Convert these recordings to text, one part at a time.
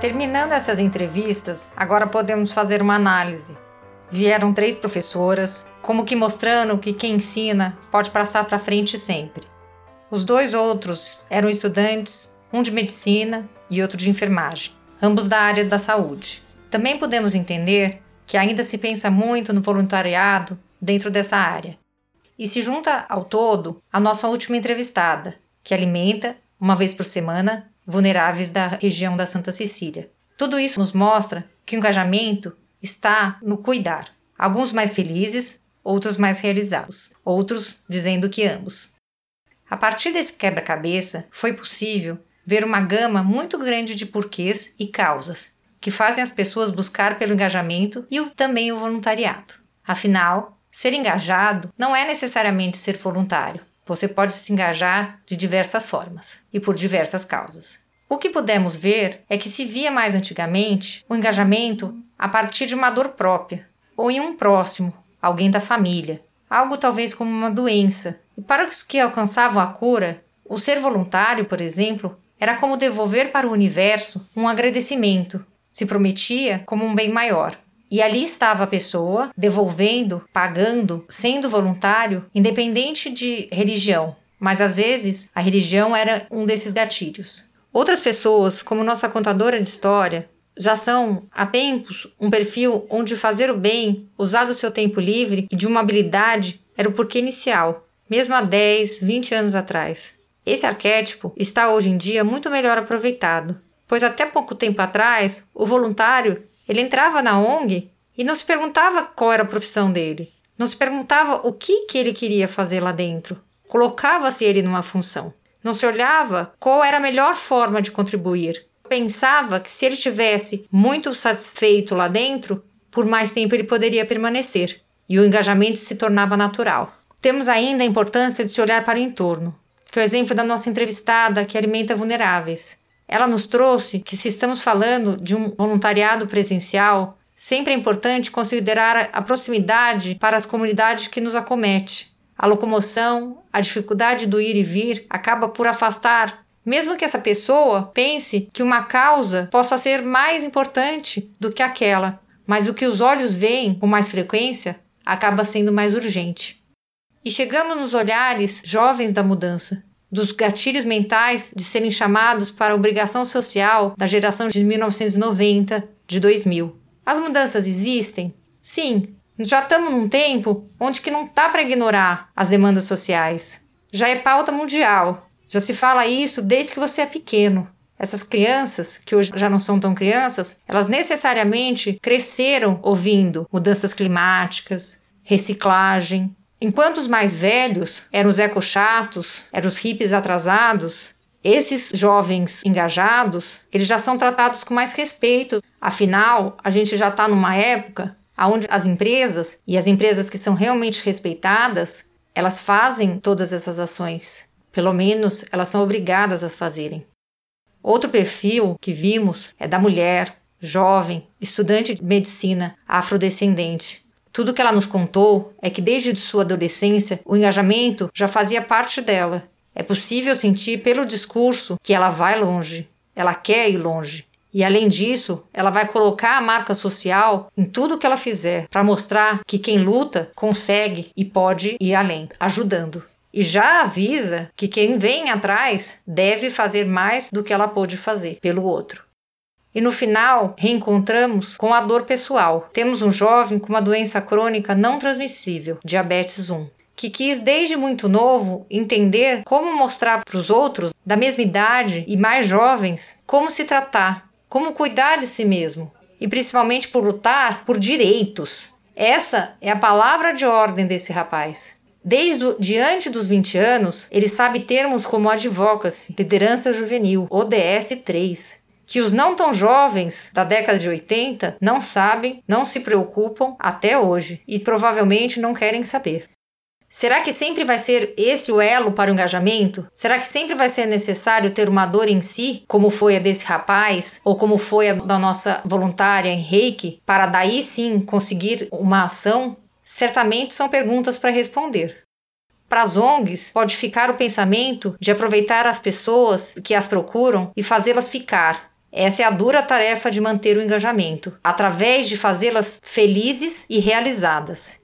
Terminando essas entrevistas, agora podemos fazer uma análise. Vieram três professoras, como que mostrando que quem ensina pode passar para frente sempre. Os dois outros eram estudantes, um de medicina e outro de enfermagem, ambos da área da saúde. Também podemos entender que ainda se pensa muito no voluntariado dentro dessa área. E se junta ao todo a nossa última entrevistada, que alimenta, uma vez por semana, vulneráveis da região da Santa Cecília. Tudo isso nos mostra que o engajamento está no cuidar. Alguns mais felizes, outros mais realizados, outros dizendo que ambos. A partir desse quebra-cabeça, foi possível ver uma gama muito grande de porquês e causas que fazem as pessoas buscar pelo engajamento e também o voluntariado. Afinal, ser engajado não é necessariamente ser voluntário. Você pode se engajar de diversas formas e por diversas causas. O que pudemos ver é que se via mais antigamente o engajamento a partir de uma dor própria ou em um próximo, alguém da família, algo talvez como uma doença. E para os que alcançavam a cura, o ser voluntário, por exemplo, era como devolver para o universo um agradecimento, se prometia como um bem maior. E ali estava a pessoa devolvendo, pagando, sendo voluntário, independente de religião. Mas às vezes a religião era um desses gatilhos. Outras pessoas, como nossa contadora de história, já são há tempos um perfil onde fazer o bem, usar do seu tempo livre e de uma habilidade era o porquê inicial, mesmo há 10, 20 anos atrás. Esse arquétipo está hoje em dia muito melhor aproveitado, pois até pouco tempo atrás o voluntário ele entrava na ONG e não se perguntava qual era a profissão dele. Não se perguntava o que, que ele queria fazer lá dentro. Colocava-se ele numa função. Não se olhava qual era a melhor forma de contribuir. Pensava que se ele tivesse muito satisfeito lá dentro, por mais tempo ele poderia permanecer e o engajamento se tornava natural. Temos ainda a importância de se olhar para o entorno, que é o exemplo da nossa entrevistada que alimenta vulneráveis. Ela nos trouxe que, se estamos falando de um voluntariado presencial, sempre é importante considerar a proximidade para as comunidades que nos acomete. A locomoção, a dificuldade do ir e vir acaba por afastar, mesmo que essa pessoa pense que uma causa possa ser mais importante do que aquela, mas o que os olhos veem com mais frequência acaba sendo mais urgente. E chegamos nos olhares jovens da mudança, dos gatilhos mentais de serem chamados para a obrigação social da geração de 1990, de 2000. As mudanças existem? Sim, já estamos num tempo onde que não dá para ignorar as demandas sociais. Já é pauta mundial. Já se fala isso desde que você é pequeno. Essas crianças, que hoje já não são tão crianças, elas necessariamente cresceram ouvindo mudanças climáticas, reciclagem, Enquanto os mais velhos eram os ecochatos, eram os hippies atrasados, esses jovens engajados, eles já são tratados com mais respeito. Afinal, a gente já está numa época onde as empresas, e as empresas que são realmente respeitadas, elas fazem todas essas ações. Pelo menos elas são obrigadas a fazerem. Outro perfil que vimos é da mulher, jovem, estudante de medicina, afrodescendente. Tudo que ela nos contou é que desde sua adolescência o engajamento já fazia parte dela. É possível sentir pelo discurso que ela vai longe, ela quer ir longe. E além disso, ela vai colocar a marca social em tudo que ela fizer para mostrar que quem luta consegue e pode ir além, ajudando. E já avisa que quem vem atrás deve fazer mais do que ela pôde fazer pelo outro. E no final, reencontramos com a dor pessoal. Temos um jovem com uma doença crônica não transmissível, diabetes 1, que quis desde muito novo entender como mostrar para os outros da mesma idade e mais jovens como se tratar, como cuidar de si mesmo e principalmente por lutar por direitos. Essa é a palavra de ordem desse rapaz. Desde diante dos 20 anos, ele sabe termos como advocacy, liderança juvenil, ODS 3, que os não tão jovens da década de 80 não sabem, não se preocupam até hoje e provavelmente não querem saber. Será que sempre vai ser esse o elo para o engajamento? Será que sempre vai ser necessário ter uma dor em si, como foi a desse rapaz, ou como foi a da nossa voluntária em Reiki, para daí sim conseguir uma ação? Certamente são perguntas para responder. Para as ONGs, pode ficar o pensamento de aproveitar as pessoas que as procuram e fazê-las ficar, Essa é a dura tarefa de manter o engajamento, através de fazê-las felizes e realizadas.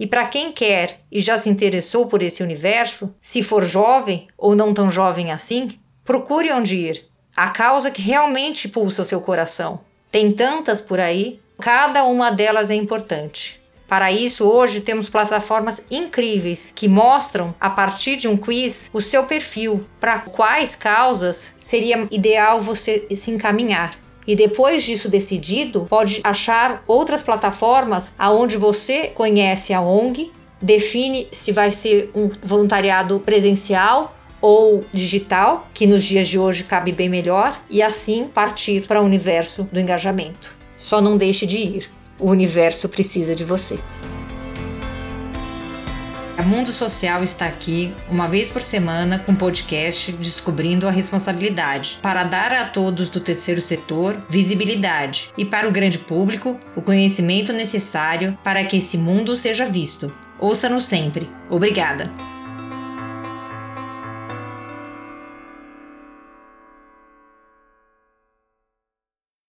E para quem quer e já se interessou por esse universo, se for jovem ou não tão jovem assim, procure onde ir. A causa que realmente pulsa o seu coração. Tem tantas por aí, cada uma delas é importante. Para isso, hoje temos plataformas incríveis que mostram, a partir de um quiz, o seu perfil, para quais causas seria ideal você se encaminhar. E depois disso decidido, pode achar outras plataformas aonde você conhece a ONG, define se vai ser um voluntariado presencial ou digital, que nos dias de hoje cabe bem melhor, e assim partir para o universo do engajamento. Só não deixe de ir. O universo precisa de você. A Mundo Social está aqui uma vez por semana com podcast Descobrindo a Responsabilidade, para dar a todos do terceiro setor visibilidade e para o grande público o conhecimento necessário para que esse mundo seja visto. Ouça-nos sempre. Obrigada!